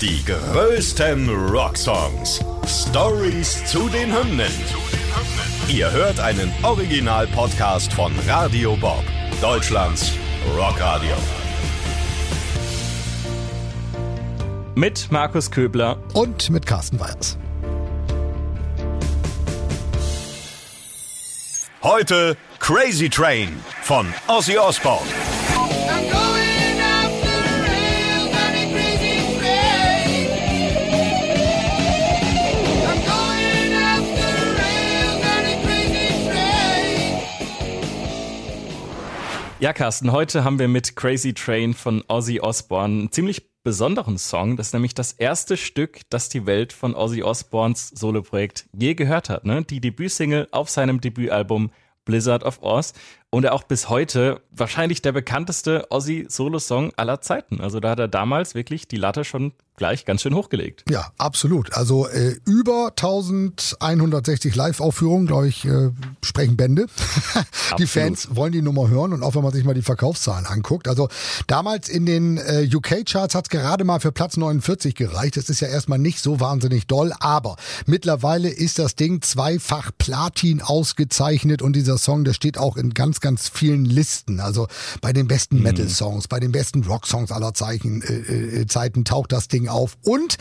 Die größten Rocksongs. Stories zu den Hymnen. Ihr hört einen Original-Podcast von Radio Bob, Deutschlands Rockradio. Mit Markus Köbler und mit Carsten Weyers. Heute Crazy Train von Ozzy Osbourne. Ja, Carsten, heute haben wir mit Crazy Train von Ozzy Osbourne einen ziemlich besonderen Song. Das ist nämlich das erste Stück, das die Welt von Ozzy Osbournes Soloprojekt je gehört hat. Ne? Die Debütsingle auf seinem Debütalbum Blizzard of Oz und er auch bis heute wahrscheinlich der bekannteste Ozzy-Solo-Song aller Zeiten. Also da hat er damals wirklich die Latte schon gleich ganz schön hochgelegt. Ja, absolut. Also äh, über 1160 Live-Aufführungen, glaube ich, äh, sprechen Bände. die Fans wollen die Nummer hören und auch wenn man sich mal die Verkaufszahlen anguckt. Also damals in den äh, UK-Charts hat es gerade mal für Platz 49 gereicht. Das ist ja erstmal nicht so wahnsinnig doll, aber mittlerweile ist das Ding zweifach Platin ausgezeichnet und dieser Song, der steht auch in ganz ganz, vielen Listen. Also bei den besten mhm. Metal-Songs, bei den besten Rock-Songs aller Zeichen, äh, äh, Zeiten taucht das Ding auf. Und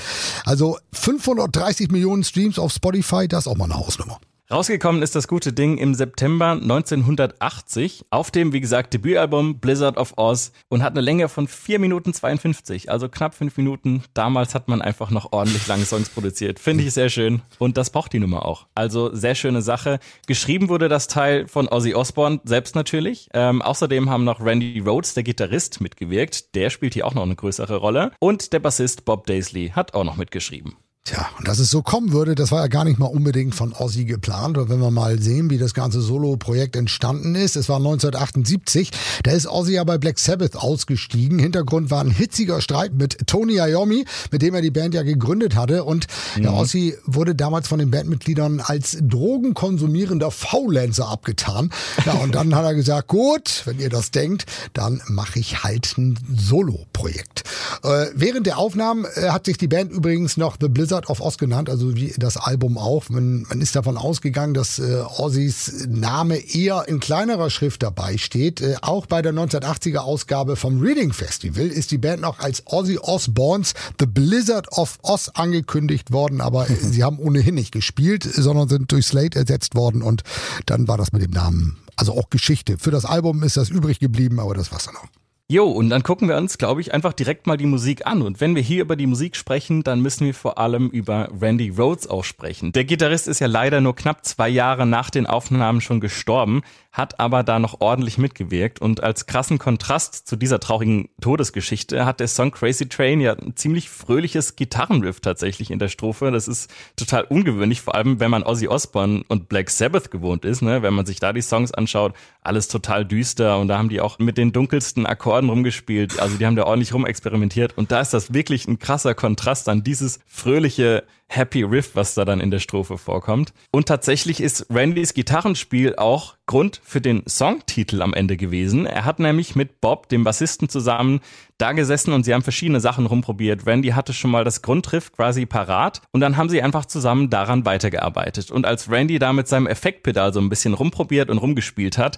also 530 Millionen Streams auf Spotify, das ist auch mal eine Hausnummer. Rausgekommen ist das gute Ding im September 1980 auf dem, wie gesagt, Debütalbum Blizzard of Oz und hat eine Länge von 4 Minuten 52, also knapp 5 Minuten. Damals hat man einfach noch ordentlich lange Songs produziert. Finde ich sehr schön und das braucht die Nummer auch. Also sehr schöne Sache. Geschrieben wurde das Teil von Ozzy Osbourne selbst natürlich. Ähm, außerdem haben noch Randy Rhodes, der Gitarrist, mitgewirkt. Der spielt hier auch noch eine größere Rolle. Und der Bassist Bob Daisley hat auch noch mitgeschrieben. Tja, und dass es so kommen würde, das war ja gar nicht mal unbedingt von Ozzy geplant. Und wenn wir mal sehen, wie das ganze Solo-Projekt entstanden ist, es war 1978, da ist Ozzy ja bei Black Sabbath ausgestiegen. Hintergrund war ein hitziger Streit mit Tony Iommi, mit dem er die Band ja gegründet hatte. Und mhm. der Ozzy wurde damals von den Bandmitgliedern als drogenkonsumierender Faulenzer abgetan. Ja, und dann hat er gesagt, gut, wenn ihr das denkt, dann mache ich halt ein Solo-Projekt. Äh, während der Aufnahmen äh, hat sich die Band übrigens noch The Blizzard of Oz genannt, also wie das Album auch. Man, man ist davon ausgegangen, dass äh, Ozzys Name eher in kleinerer Schrift dabei steht. Äh, auch bei der 1980er Ausgabe vom Reading Festival ist die Band noch als Ozzy Osbournes The Blizzard of Oz angekündigt worden, aber äh, sie haben ohnehin nicht gespielt, sondern sind durch Slate ersetzt worden und dann war das mit dem Namen also auch Geschichte. Für das Album ist das übrig geblieben, aber das war's dann auch. Jo, und dann gucken wir uns, glaube ich, einfach direkt mal die Musik an. Und wenn wir hier über die Musik sprechen, dann müssen wir vor allem über Randy Rhodes auch sprechen. Der Gitarrist ist ja leider nur knapp zwei Jahre nach den Aufnahmen schon gestorben hat aber da noch ordentlich mitgewirkt. Und als krassen Kontrast zu dieser traurigen Todesgeschichte hat der Song Crazy Train ja ein ziemlich fröhliches Gitarrenriff tatsächlich in der Strophe. Das ist total ungewöhnlich, vor allem wenn man Ozzy Osbourne und Black Sabbath gewohnt ist. Ne? Wenn man sich da die Songs anschaut, alles total düster. Und da haben die auch mit den dunkelsten Akkorden rumgespielt. Also die haben da ordentlich rumexperimentiert. Und da ist das wirklich ein krasser Kontrast an dieses fröhliche Happy Riff, was da dann in der Strophe vorkommt. Und tatsächlich ist Randys Gitarrenspiel auch Grund für den Songtitel am Ende gewesen. Er hat nämlich mit Bob, dem Bassisten, zusammen da gesessen und sie haben verschiedene Sachen rumprobiert. Randy hatte schon mal das Grundriff quasi parat und dann haben sie einfach zusammen daran weitergearbeitet. Und als Randy da mit seinem Effektpedal so ein bisschen rumprobiert und rumgespielt hat,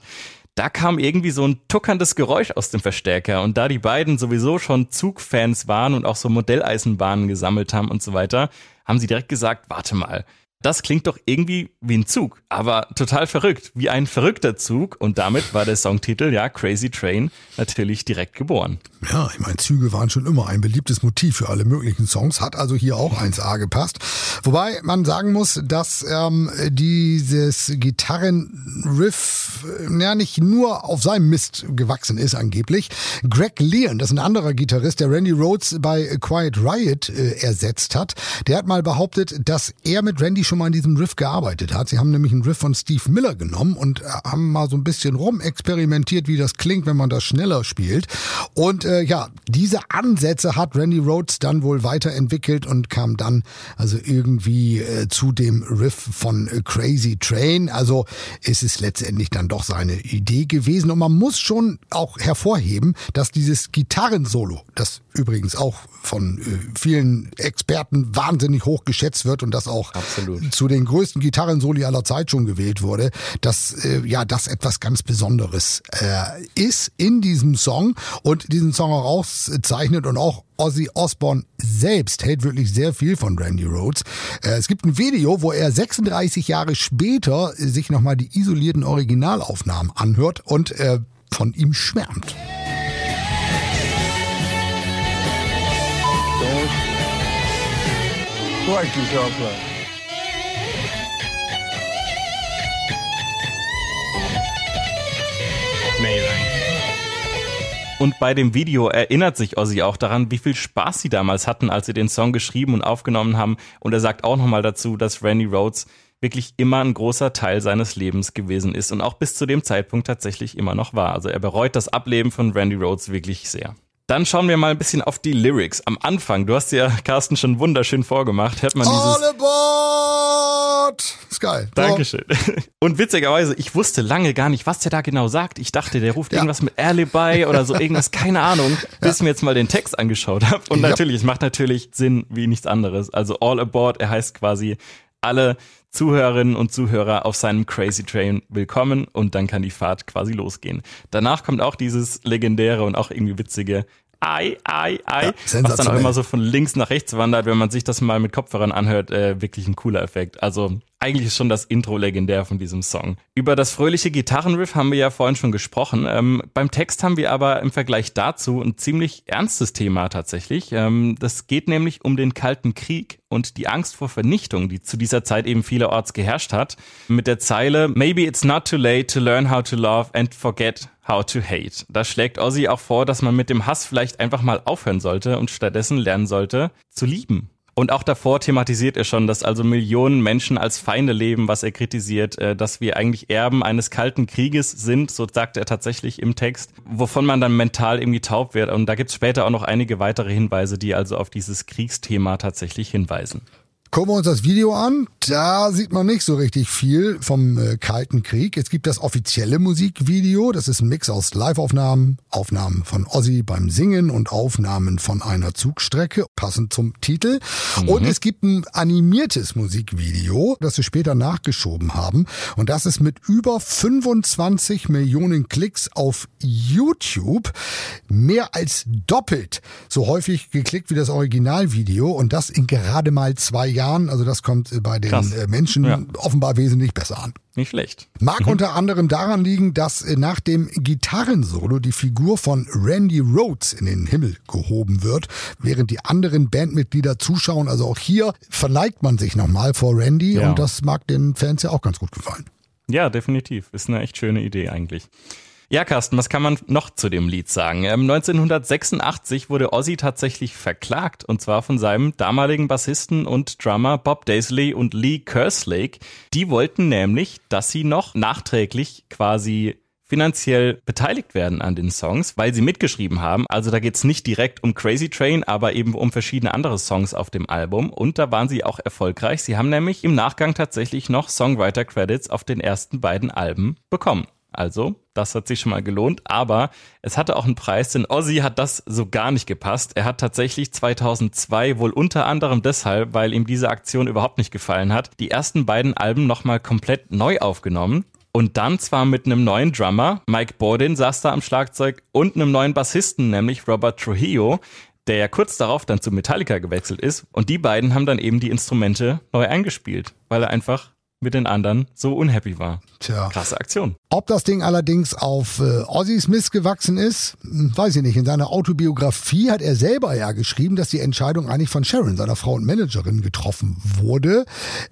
da kam irgendwie so ein tuckerndes Geräusch aus dem Verstärker. Und da die beiden sowieso schon Zugfans waren und auch so Modelleisenbahnen gesammelt haben und so weiter, haben sie direkt gesagt, warte mal, das klingt doch irgendwie wie ein Zug, aber total verrückt, wie ein verrückter Zug. Und damit war der Songtitel, ja, Crazy Train, natürlich direkt geboren. Ja, ich meine, Züge waren schon immer ein beliebtes Motiv für alle möglichen Songs, hat also hier auch 1A gepasst. Wobei man sagen muss, dass ähm, dieses Gitarrenriff ja nicht nur auf seinem Mist gewachsen ist angeblich. Greg Leon, das ist ein anderer Gitarrist, der Randy Rhodes bei Quiet Riot äh, ersetzt hat, der hat mal behauptet, dass er mit Randy schon mal in diesem Riff gearbeitet hat. Sie haben nämlich einen Riff von Steve Miller genommen und äh, haben mal so ein bisschen rumexperimentiert, wie das klingt, wenn man das schneller spielt. Und äh, ja, diese Ansätze hat Randy Rhodes dann wohl weiterentwickelt und kam dann also irgendwie äh, zu dem Riff von äh, Crazy Train. Also ist es letztendlich dann doch seine Idee gewesen. Und man muss schon auch hervorheben, dass dieses Gitarrensolo, das übrigens auch von äh, vielen Experten wahnsinnig hoch geschätzt wird und das auch Absolut. Zu den größten Gitarrensoli aller Zeit schon gewählt wurde, dass äh, ja das etwas ganz Besonderes äh, ist in diesem Song und diesen Song auch auszeichnet und auch Ozzy Osbourne selbst hält wirklich sehr viel von Randy Rhodes. Äh, es gibt ein Video, wo er 36 Jahre später sich nochmal die isolierten Originalaufnahmen anhört und äh, von ihm schwärmt. Like guitar Und bei dem Video erinnert sich Ozzy auch daran, wie viel Spaß sie damals hatten, als sie den Song geschrieben und aufgenommen haben. Und er sagt auch nochmal dazu, dass Randy Rhodes wirklich immer ein großer Teil seines Lebens gewesen ist und auch bis zu dem Zeitpunkt tatsächlich immer noch war. Also er bereut das Ableben von Randy Rhodes wirklich sehr. Dann schauen wir mal ein bisschen auf die Lyrics. Am Anfang, du hast ja Carsten schon wunderschön vorgemacht, hört man dieses. All aboard! Ist geil. Dankeschön. Und witzigerweise, ich wusste lange gar nicht, was der da genau sagt. Ich dachte, der ruft ja. irgendwas mit Alibi oder so irgendwas, keine Ahnung, bis ich mir jetzt mal den Text angeschaut habe. Und ja. natürlich, es macht natürlich Sinn wie nichts anderes. Also all aboard, er heißt quasi alle Zuhörerinnen und Zuhörer auf seinem Crazy Train willkommen und dann kann die Fahrt quasi losgehen. Danach kommt auch dieses legendäre und auch irgendwie witzige Ei, Ei, Ei, ja, was dann auch immer so von links nach rechts wandert, wenn man sich das mal mit Kopfhörern anhört, äh, wirklich ein cooler Effekt. Also eigentlich ist schon das Intro legendär von diesem Song. Über das fröhliche Gitarrenriff haben wir ja vorhin schon gesprochen. Ähm, beim Text haben wir aber im Vergleich dazu ein ziemlich ernstes Thema tatsächlich. Ähm, das geht nämlich um den Kalten Krieg und die Angst vor Vernichtung, die zu dieser Zeit eben vielerorts geherrscht hat. Mit der Zeile Maybe it's not too late to learn how to love and forget how to hate. Da schlägt Ozzy auch vor, dass man mit dem Hass vielleicht einfach mal aufhören sollte und stattdessen lernen sollte zu lieben. Und auch davor thematisiert er schon, dass also Millionen Menschen als Feinde leben, was er kritisiert, äh, dass wir eigentlich Erben eines kalten Krieges sind, so sagt er tatsächlich im Text, wovon man dann mental irgendwie taub wird. Und da gibt's später auch noch einige weitere Hinweise, die also auf dieses Kriegsthema tatsächlich hinweisen. Gucken wir uns das Video an. Da sieht man nicht so richtig viel vom äh, Kalten Krieg. Es gibt das offizielle Musikvideo. Das ist ein Mix aus Live-Aufnahmen, Aufnahmen von Ozzy beim Singen und Aufnahmen von einer Zugstrecke, passend zum Titel. Mhm. Und es gibt ein animiertes Musikvideo, das sie später nachgeschoben haben. Und das ist mit über 25 Millionen Klicks auf YouTube. Mehr als doppelt so häufig geklickt wie das Originalvideo. Und das in gerade mal zwei Jahren. Jahren. Also das kommt äh, bei den Krass. Äh, Menschen ja. offenbar wesentlich besser an. Nicht schlecht. Mag mhm. unter anderem daran liegen, dass äh, nach dem Gitarrensolo die Figur von Randy Rhodes in den Himmel gehoben wird, während die anderen Bandmitglieder zuschauen. Also auch hier verneigt man sich nochmal vor Randy ja. und das mag den Fans ja auch ganz gut gefallen. Ja, definitiv. Ist eine echt schöne Idee eigentlich. Ja, Carsten, was kann man noch zu dem Lied sagen? 1986 ähm, wurde Ozzy tatsächlich verklagt und zwar von seinem damaligen Bassisten und Drummer Bob Daisley und Lee Kerslake. Die wollten nämlich, dass sie noch nachträglich quasi finanziell beteiligt werden an den Songs, weil sie mitgeschrieben haben. Also da geht's nicht direkt um Crazy Train, aber eben um verschiedene andere Songs auf dem Album. Und da waren sie auch erfolgreich. Sie haben nämlich im Nachgang tatsächlich noch Songwriter-Credits auf den ersten beiden Alben bekommen. Also, das hat sich schon mal gelohnt, aber es hatte auch einen Preis, denn Ozzy hat das so gar nicht gepasst. Er hat tatsächlich 2002 wohl unter anderem deshalb, weil ihm diese Aktion überhaupt nicht gefallen hat, die ersten beiden Alben nochmal komplett neu aufgenommen. Und dann zwar mit einem neuen Drummer, Mike Bordin saß da am Schlagzeug und einem neuen Bassisten, nämlich Robert Trujillo, der ja kurz darauf dann zu Metallica gewechselt ist. Und die beiden haben dann eben die Instrumente neu eingespielt, weil er einfach mit den anderen so unhappy war. Tja. Krasse Aktion. Ob das Ding allerdings auf äh, Ozzys Mist gewachsen ist, hm, weiß ich nicht. In seiner Autobiografie hat er selber ja geschrieben, dass die Entscheidung eigentlich von Sharon, seiner Frau und Managerin, getroffen wurde.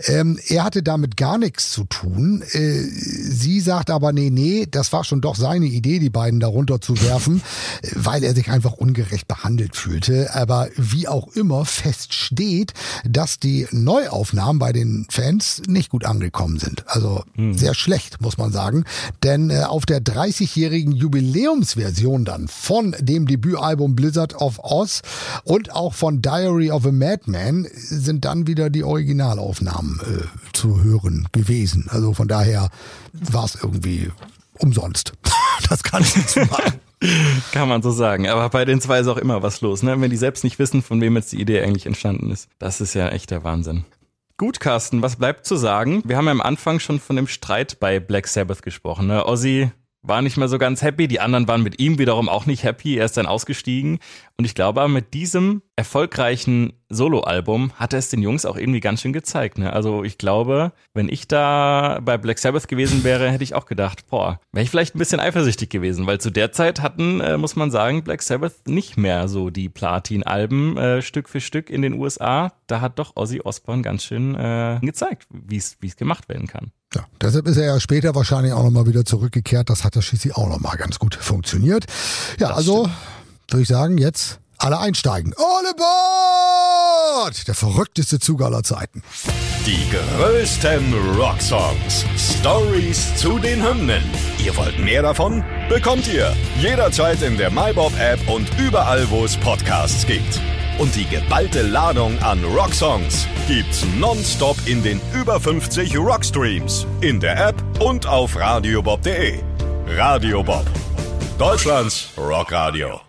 Ähm, er hatte damit gar nichts zu tun. Äh, sie sagt aber, nee, nee, das war schon doch seine Idee, die beiden darunter zu werfen, weil er sich einfach ungerecht behandelt fühlte. Aber wie auch immer fest steht, dass die Neuaufnahmen bei den Fans nicht gut angekommen sind. Also hm. sehr schlecht, muss man sagen. Denn äh, auf der 30-jährigen Jubiläumsversion dann von dem Debütalbum Blizzard of Oz und auch von Diary of a Madman sind dann wieder die Originalaufnahmen äh, zu hören gewesen. Also von daher war es irgendwie umsonst. das kann ich nicht machen. Kann man so sagen. Aber bei den zwei ist auch immer was los, ne? Wenn die selbst nicht wissen, von wem jetzt die Idee eigentlich entstanden ist. Das ist ja echt der Wahnsinn. Gut, Carsten, was bleibt zu sagen? Wir haben ja am Anfang schon von dem Streit bei Black Sabbath gesprochen. Ne? Ozzy war nicht mehr so ganz happy. Die anderen waren mit ihm wiederum auch nicht happy. Er ist dann ausgestiegen. Und ich glaube, mit diesem erfolgreichen Soloalbum hat er es den Jungs auch irgendwie ganz schön gezeigt. Ne? Also ich glaube, wenn ich da bei Black Sabbath gewesen wäre, hätte ich auch gedacht, boah, wäre ich vielleicht ein bisschen eifersüchtig gewesen, weil zu der Zeit hatten, äh, muss man sagen, Black Sabbath nicht mehr so die Platin-Alben äh, Stück für Stück in den USA. Da hat doch Ozzy Osbourne ganz schön äh, gezeigt, wie es gemacht werden kann. Ja, deshalb ist er ja später wahrscheinlich auch nochmal wieder zurückgekehrt. Das hat ja schließlich auch nochmal ganz gut funktioniert. Ja, das also würde ich sagen, jetzt alle einsteigen. Alle Bord! Der verrückteste Zug aller Zeiten. Die größten Rocksongs. Stories zu den Hymnen. Ihr wollt mehr davon? Bekommt ihr jederzeit in der MyBob-App und überall, wo es Podcasts gibt. Und die geballte Ladung an Rocksongs gibt's nonstop in den über 50 Rockstreams, in der App und auf radiobob.de. Radio Bob. Deutschlands Rockradio.